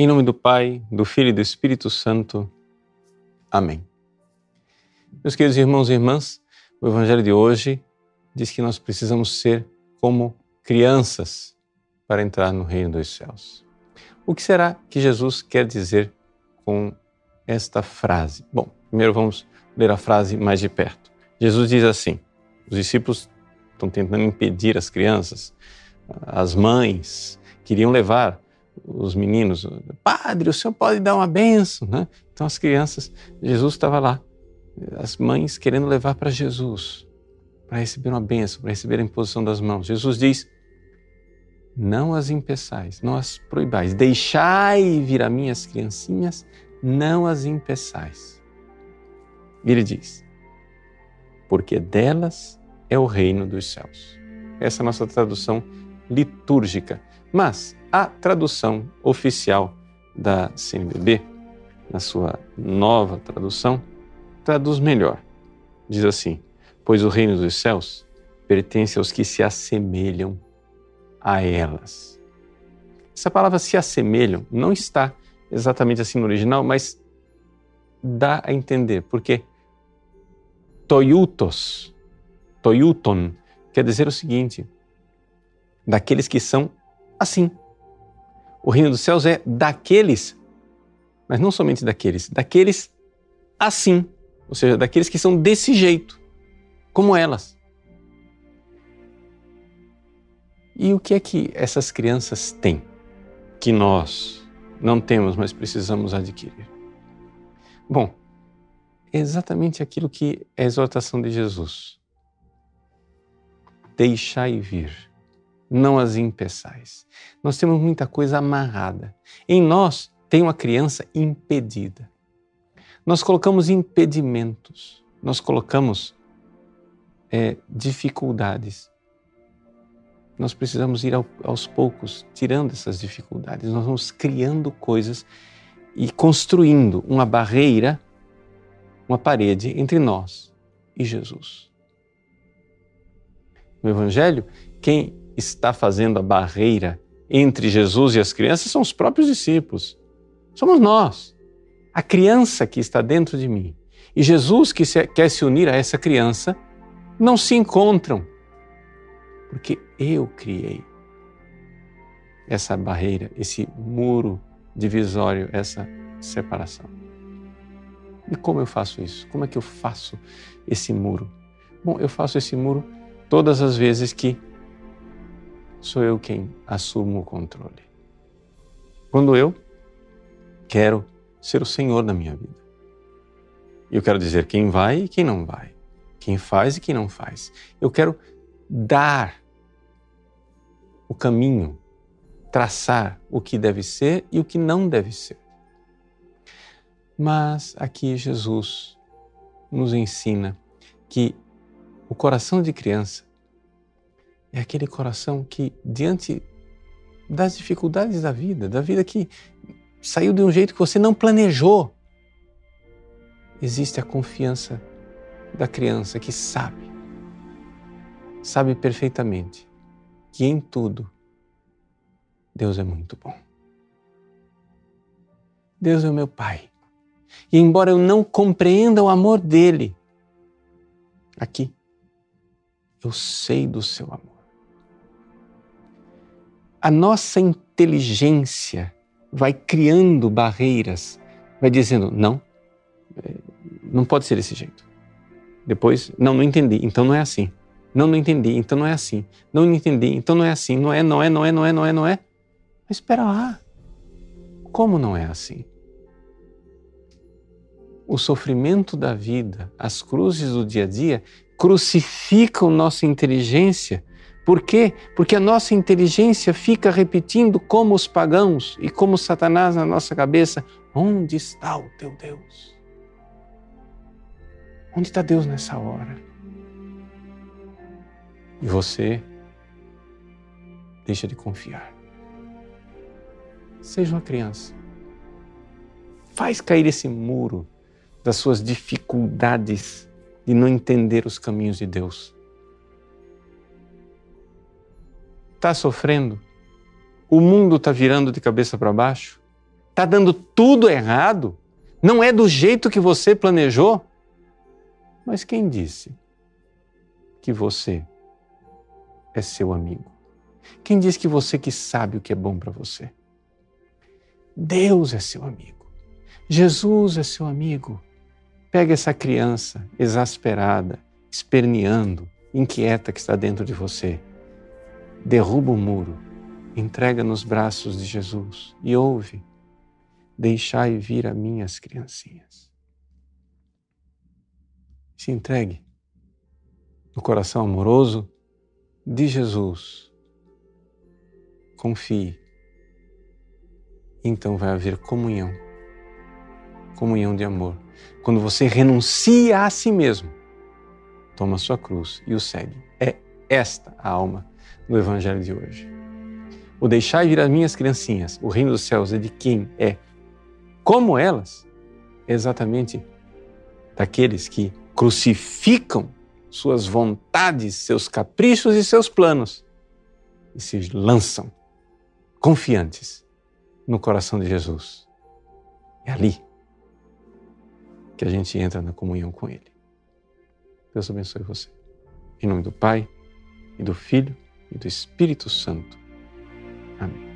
Em nome do Pai, do Filho e do Espírito Santo. Amém. Meus queridos irmãos e irmãs, o Evangelho de hoje diz que nós precisamos ser como crianças para entrar no reino dos céus. O que será que Jesus quer dizer com esta frase? Bom, primeiro vamos ler a frase mais de perto. Jesus diz assim: os discípulos estão tentando impedir as crianças, as mães queriam levar os meninos, padre, o senhor pode dar uma benção, né? Então as crianças, Jesus estava lá, as mães querendo levar para Jesus, para receber uma benção, para receber a imposição das mãos. Jesus diz: não as impeçais, não as proibais, deixai vir a mim as criancinhas, não as impeçais. E ele diz: porque delas é o reino dos céus. Essa é a nossa tradução litúrgica. Mas a tradução oficial da CNBB, na sua nova tradução, traduz melhor. Diz assim: Pois o reino dos céus pertence aos que se assemelham a elas. Essa palavra se assemelham não está exatamente assim no original, mas dá a entender, porque toiutos, toiuton, quer dizer o seguinte: daqueles que são assim. O reino dos céus é daqueles, mas não somente daqueles, daqueles assim, ou seja, daqueles que são desse jeito, como elas. E o que é que essas crianças têm que nós não temos, mas precisamos adquirir? Bom, é exatamente aquilo que é a exortação de Jesus. Deixai vir não as impeçais. Nós temos muita coisa amarrada. Em nós tem uma criança impedida. Nós colocamos impedimentos, nós colocamos é, dificuldades. Nós precisamos ir ao, aos poucos tirando essas dificuldades. Nós vamos criando coisas e construindo uma barreira, uma parede entre nós e Jesus. No Evangelho, quem está fazendo a barreira entre Jesus e as crianças são os próprios discípulos. Somos nós. A criança que está dentro de mim e Jesus que se, quer se unir a essa criança não se encontram, porque eu criei essa barreira, esse muro divisório, essa separação. E como eu faço isso? Como é que eu faço esse muro? Bom, eu faço esse muro todas as vezes que sou eu quem assumo o controle. Quando eu quero ser o Senhor da minha vida. Eu quero dizer quem vai e quem não vai, quem faz e quem não faz. Eu quero dar o caminho, traçar o que deve ser e o que não deve ser. Mas aqui Jesus nos ensina que o coração de criança é aquele coração que, diante das dificuldades da vida, da vida que saiu de um jeito que você não planejou, existe a confiança da criança que sabe, sabe perfeitamente que em tudo Deus é muito bom. Deus é o meu Pai. E embora eu não compreenda o amor dele, aqui, eu sei do seu amor a nossa inteligência vai criando barreiras, vai dizendo: não, é, não pode ser desse jeito. Depois, não, não entendi, então não é assim. Não, não entendi, então não é assim. Não, não entendi, então não é assim. Não é, não é, não é, não é, não é, não é. Mas espera lá. Como não é assim? O sofrimento da vida, as cruzes do dia a dia, crucificam nossa inteligência por quê? Porque a nossa inteligência fica repetindo como os pagãos e como Satanás na nossa cabeça: onde está o teu Deus? Onde está Deus nessa hora? E você deixa de confiar. Seja uma criança. Faz cair esse muro das suas dificuldades de não entender os caminhos de Deus está sofrendo, o mundo está virando de cabeça para baixo, está dando tudo errado, não é do jeito que você planejou. Mas quem disse que você é seu amigo? Quem disse que você que sabe o que é bom para você? Deus é seu amigo. Jesus é seu amigo. Pega essa criança exasperada, esperneando, inquieta que está dentro de você. Derruba o muro, entrega nos braços de Jesus e ouve: Deixai vir a minhas criancinhas. Se entregue no coração amoroso de Jesus. Confie. Então vai haver comunhão comunhão de amor. Quando você renuncia a si mesmo, toma a sua cruz e o segue. É esta a alma do Evangelho de hoje. O deixar vir as minhas criancinhas, o reino dos céus é de quem é como elas, é exatamente daqueles que crucificam suas vontades, seus caprichos e seus planos e se lançam confiantes no coração de Jesus. É ali que a gente entra na comunhão com Ele. Deus abençoe você. Em nome do Pai, e do Filho, e do Espírito Santo. Amém.